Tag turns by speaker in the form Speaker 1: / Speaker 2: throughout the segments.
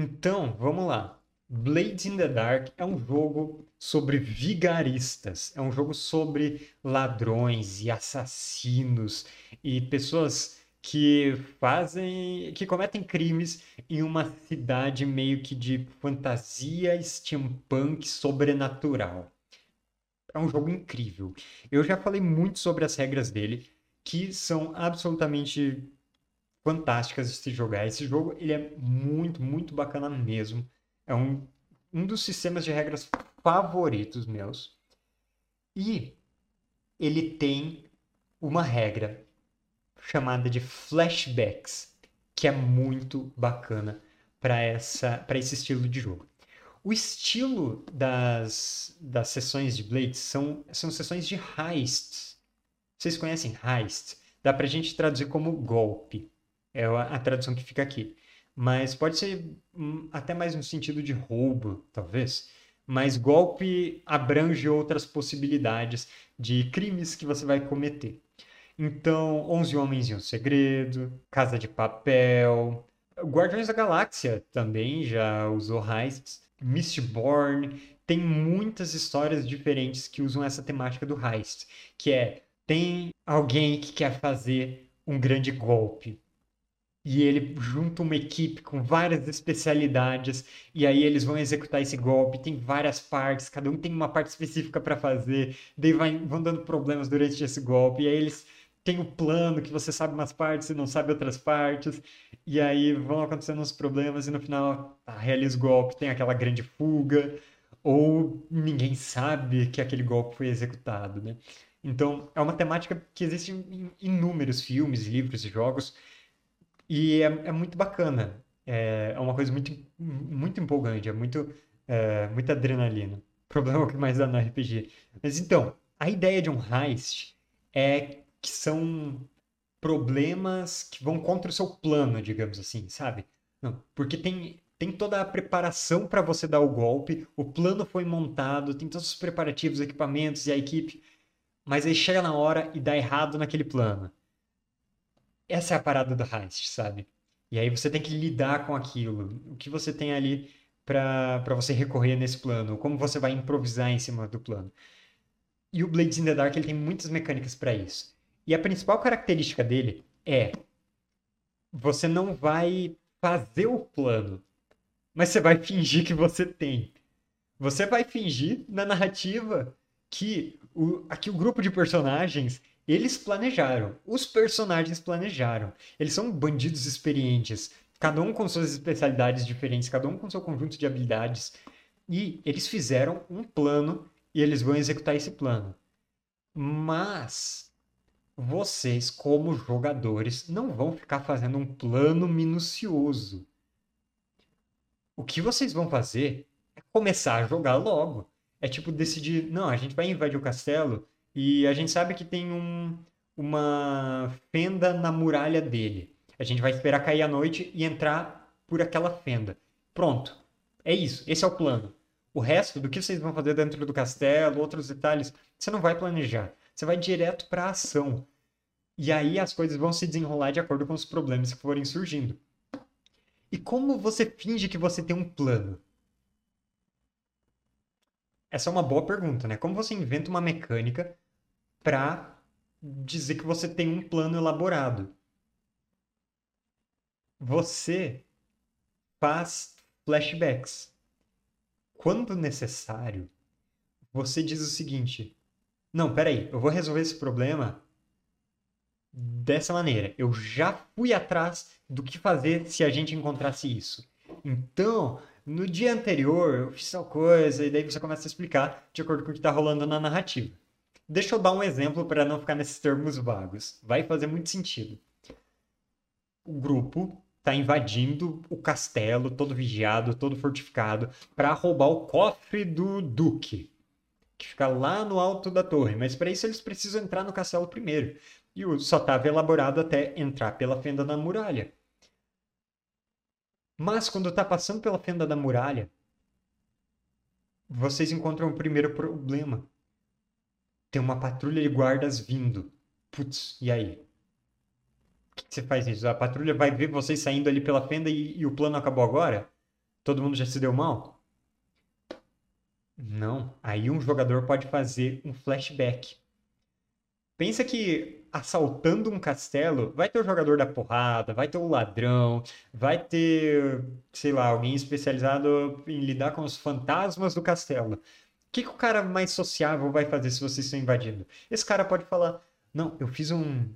Speaker 1: Então, vamos lá. Blades in the Dark é um jogo sobre vigaristas, é um jogo sobre ladrões e assassinos e pessoas que fazem, que cometem crimes em uma cidade meio que de fantasia steampunk sobrenatural. É um jogo incrível. Eu já falei muito sobre as regras dele, que são absolutamente fantásticas de se jogar. Esse jogo ele é muito, muito bacana mesmo. É um, um dos sistemas de regras favoritos meus. E ele tem uma regra chamada de flashbacks, que é muito bacana para essa para esse estilo de jogo. O estilo das, das sessões de Blades são, são sessões de heists. Vocês conhecem heist? Dá pra gente traduzir como golpe. É a, tradução que fica aqui. Mas pode ser hum, até mais no sentido de roubo, talvez. Mas golpe abrange outras possibilidades de crimes que você vai cometer. Então, 11 Homens e um Segredo, Casa de Papel, Guardiões da Galáxia também já usou heists. Mistborn, tem muitas histórias diferentes que usam essa temática do heist, que é tem alguém que quer fazer um grande golpe. E ele junta uma equipe com várias especialidades, e aí eles vão executar esse golpe. Tem várias partes, cada um tem uma parte específica para fazer, daí vai, vão dando problemas durante esse golpe, e aí eles tem o plano que você sabe umas partes e não sabe outras partes, e aí vão acontecendo uns problemas e no final ah, realiza o golpe, tem aquela grande fuga, ou ninguém sabe que aquele golpe foi executado, né? Então, é uma temática que existe em inúmeros filmes, livros e jogos, e é, é muito bacana. É, é uma coisa muito, muito empolgante, é muito, é, muita adrenalina. Problema que mais dá no RPG. Mas então, a ideia de um heist é que são problemas que vão contra o seu plano, digamos assim, sabe? Não, porque tem, tem toda a preparação para você dar o golpe, o plano foi montado, tem todos os preparativos, equipamentos e a equipe, mas aí chega na hora e dá errado naquele plano. Essa é a parada do heist, sabe? E aí você tem que lidar com aquilo. O que você tem ali para você recorrer nesse plano? Como você vai improvisar em cima do plano? E o Blades in the Dark ele tem muitas mecânicas para isso. E a principal característica dele é você não vai fazer o plano, mas você vai fingir que você tem. Você vai fingir na narrativa que o, aqui o grupo de personagens eles planejaram. Os personagens planejaram. Eles são bandidos experientes, cada um com suas especialidades diferentes, cada um com seu conjunto de habilidades. E eles fizeram um plano e eles vão executar esse plano. Mas vocês, como jogadores, não vão ficar fazendo um plano minucioso. O que vocês vão fazer é começar a jogar logo. É tipo decidir, não, a gente vai invadir o castelo e a gente sabe que tem um, uma fenda na muralha dele. A gente vai esperar cair a noite e entrar por aquela fenda. Pronto. É isso. Esse é o plano. O resto do que vocês vão fazer dentro do castelo, outros detalhes, você não vai planejar. Você vai direto para a ação. E aí as coisas vão se desenrolar de acordo com os problemas que forem surgindo. E como você finge que você tem um plano? Essa é uma boa pergunta, né? Como você inventa uma mecânica para dizer que você tem um plano elaborado? Você faz flashbacks. Quando necessário, você diz o seguinte: não, peraí, eu vou resolver esse problema dessa maneira. Eu já fui atrás do que fazer se a gente encontrasse isso. Então, no dia anterior, eu fiz tal coisa, e daí você começa a explicar de acordo com o que está rolando na narrativa. Deixa eu dar um exemplo para não ficar nesses termos vagos. Vai fazer muito sentido. O grupo está invadindo o castelo, todo vigiado, todo fortificado, para roubar o cofre do Duque que fica lá no alto da torre, mas para isso eles precisam entrar no castelo primeiro. E só estava elaborado até entrar pela fenda da muralha. Mas quando está passando pela fenda da muralha, vocês encontram o primeiro problema. Tem uma patrulha de guardas vindo. Putz, e aí? O que, você faz isso? A patrulha vai ver vocês saindo ali pela fenda e, e o plano acabou agora? Todo mundo já se deu mal? Não. Aí um jogador pode fazer um flashback. Pensa que assaltando um castelo, vai ter o jogador da porrada, vai ter o ladrão, vai ter, sei lá, alguém especializado em lidar com os fantasmas do castelo. Que, que o cara mais sociável vai fazer se vocês estão invadindo? Esse cara pode falar: Não, eu fiz um.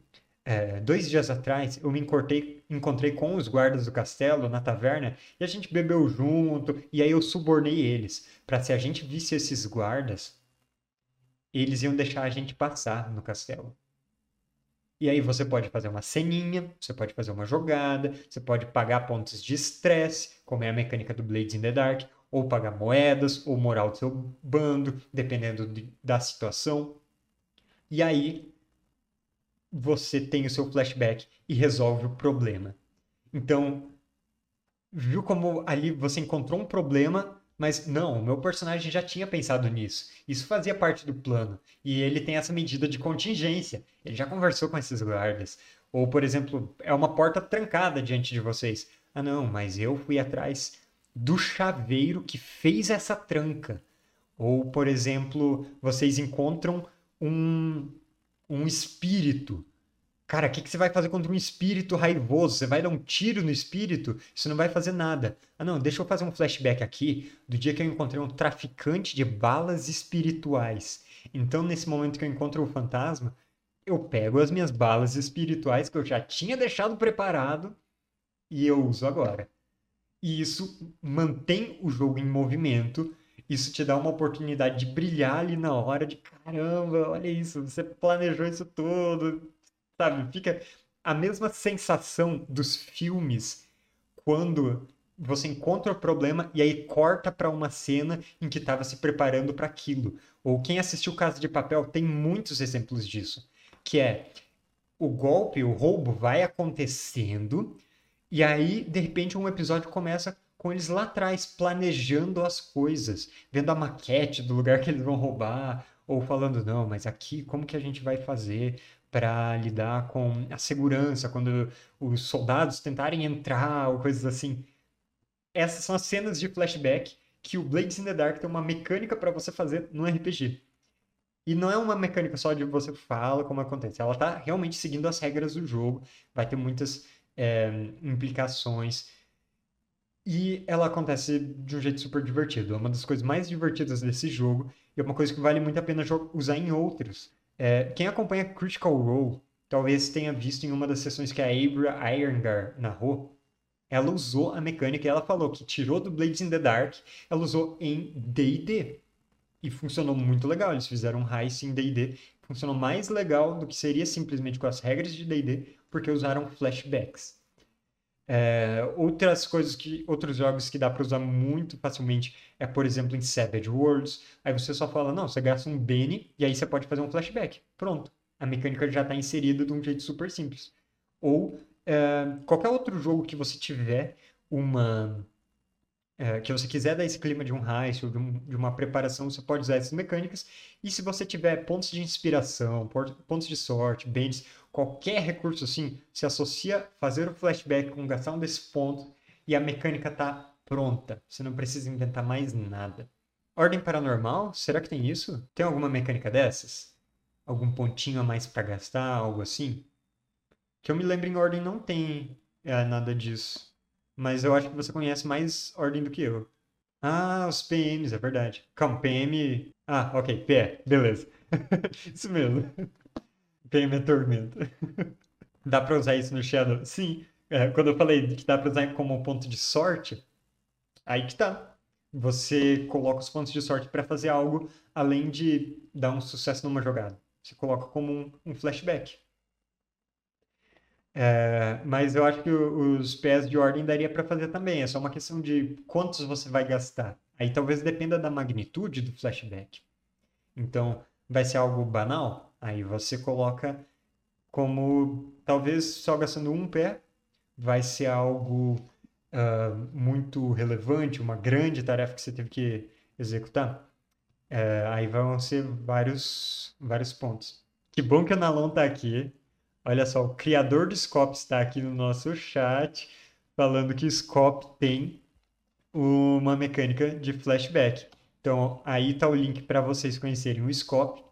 Speaker 1: É, dois dias atrás eu me encontrei, encontrei com os guardas do castelo na taverna e a gente bebeu junto e aí eu subornei eles para se a gente visse esses guardas eles iam deixar a gente passar no castelo. E aí você pode fazer uma ceninha, você pode fazer uma jogada, você pode pagar pontos de estresse, como é a mecânica do Blades in the Dark, ou pagar moedas, ou moral do seu bando, dependendo de, da situação. E aí você tem o seu flashback e resolve o problema. Então, viu como ali você encontrou um problema mas não, o meu personagem já tinha pensado nisso. Isso fazia parte do plano. E ele tem essa medida de contingência. Ele já conversou com esses guardas. Ou, por exemplo, é uma porta trancada diante de vocês. Ah, não, mas eu fui atrás do chaveiro que fez essa tranca. Ou, por exemplo, vocês encontram um, um espírito Cara, o que, que você vai fazer contra um espírito raivoso? Você vai dar um tiro no espírito? Isso não vai fazer nada. Ah, não, deixa eu fazer um flashback aqui do dia que eu encontrei um traficante de balas espirituais. Então, nesse momento que eu encontro o fantasma, eu pego as minhas balas espirituais que eu já tinha deixado preparado e eu uso agora. E isso mantém o jogo em movimento. Isso te dá uma oportunidade de brilhar ali na hora de caramba, olha isso, você planejou isso tudo, sabe? Fica a mesma sensação dos filmes quando você encontra o problema e aí corta para uma cena em que estava se preparando para aquilo. Ou quem assistiu Casa de Papel tem muitos exemplos disso, que é o golpe, o roubo vai acontecendo e aí de repente um episódio começa com eles lá atrás planejando as coisas, vendo a maquete do lugar que eles vão roubar, ou falando não, mas aqui como que a gente vai fazer para lidar com a segurança, quando os soldados tentarem entrar ou coisas assim. Essas são as cenas de flashback que o Blades in the Dark tem uma mecânica para você fazer no RPG. E não é uma mecânica só de você fala como acontece. Ela está realmente seguindo as regras do jogo. Vai ter muitas é, implicações. E ela acontece de um jeito super divertido. É uma das coisas mais divertidas desse jogo. E é uma coisa que vale muito a pena usar em outros. É, quem acompanha Critical Role talvez tenha visto em uma das sessões que a Abra Irongar narrou. Ela usou a mecânica e ela falou que tirou do Blades in the Dark, ela usou em D&D. E funcionou muito legal. Eles fizeram um heist em D&D. Funcionou mais legal do que seria simplesmente com as regras de D&D, porque usaram flashbacks. É, outras coisas que outros jogos que dá para usar muito facilmente é, por exemplo, em Savage Worlds. Aí você só fala, não, você gasta um Benny e aí você pode fazer um flashback. Pronto. A mecânica já está inserida de um jeito super simples. Ou é, qualquer outro jogo que você tiver uma é, que você quiser dar esse clima de um heist ou de, um, de, uma preparação, você pode usar essas mecânicas. E se você tiver pontos de inspiração, pontos de sorte, bens, qualquer recurso assim, se associa fazer o flashback com gastar um desses pontos e a mecânica está pronta. Você não precisa inventar mais nada. Ordem paranormal? Será que tem isso? Tem alguma mecânica dessas? Algum pontinho a mais para gastar, algo assim? Que eu me lembro em ordem não tem é, nada disso. Mas eu acho que você conhece mais ordem do que eu. Ah, os PMs, é verdade. Calma, PM. Ah, ok, PE, beleza. isso mesmo. PM é tormento. dá pra usar isso no Shadow? Sim. É, quando eu falei que dá pra usar como ponto de sorte, aí que tá. Você coloca os pontos de sorte para fazer algo além de dar um sucesso numa jogada. Você coloca como um, um flashback. É, mas eu acho que os pés de ordem daria para fazer também. É só uma questão de quantos você vai gastar. Aí talvez dependa da magnitude do flashback. Então, vai ser algo banal? Aí você coloca como talvez só gastando um pé vai ser algo uh, muito relevante, uma grande tarefa que você teve que executar. Uh, aí vão ser vários, vários pontos. Que bom que o Nalon está aqui Olha só, o criador do Scope está aqui no nosso chat, falando que o Scope tem uma mecânica de flashback. Então, aí tá o link para vocês conhecerem o Scope.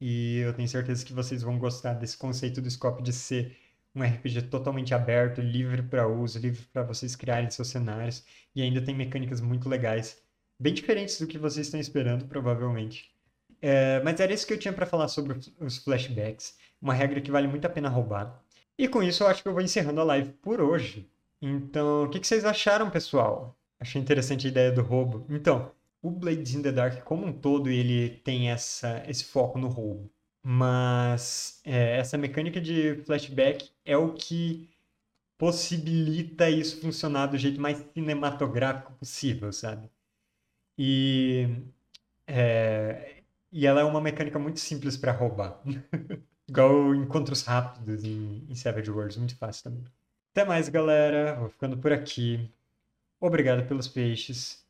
Speaker 1: E eu tenho certeza que vocês vão gostar desse conceito do Scope de ser um RPG totalmente aberto, livre para uso, livre para vocês criarem seus cenários. E ainda tem mecânicas muito legais, bem diferentes do que vocês estão esperando, provavelmente. É, mas era isso que eu tinha para falar sobre os flashbacks. Uma regra que vale muito a pena roubar. E com isso eu acho que eu vou encerrando a live por hoje. Então, o que, que vocês acharam, pessoal? Achei interessante a ideia do roubo. Então, o Blades in the Dark como um todo, ele tem essa, esse foco no roubo. Mas é, essa mecânica de flashback é o que possibilita isso funcionar do jeito mais cinematográfico possível, sabe? E, é, e ela é uma mecânica muito simples para roubar. Igual encontros rápidos em, em Savage Worlds, muito fácil também. Até mais, galera. Vou ficando por aqui. Obrigado pelos peixes.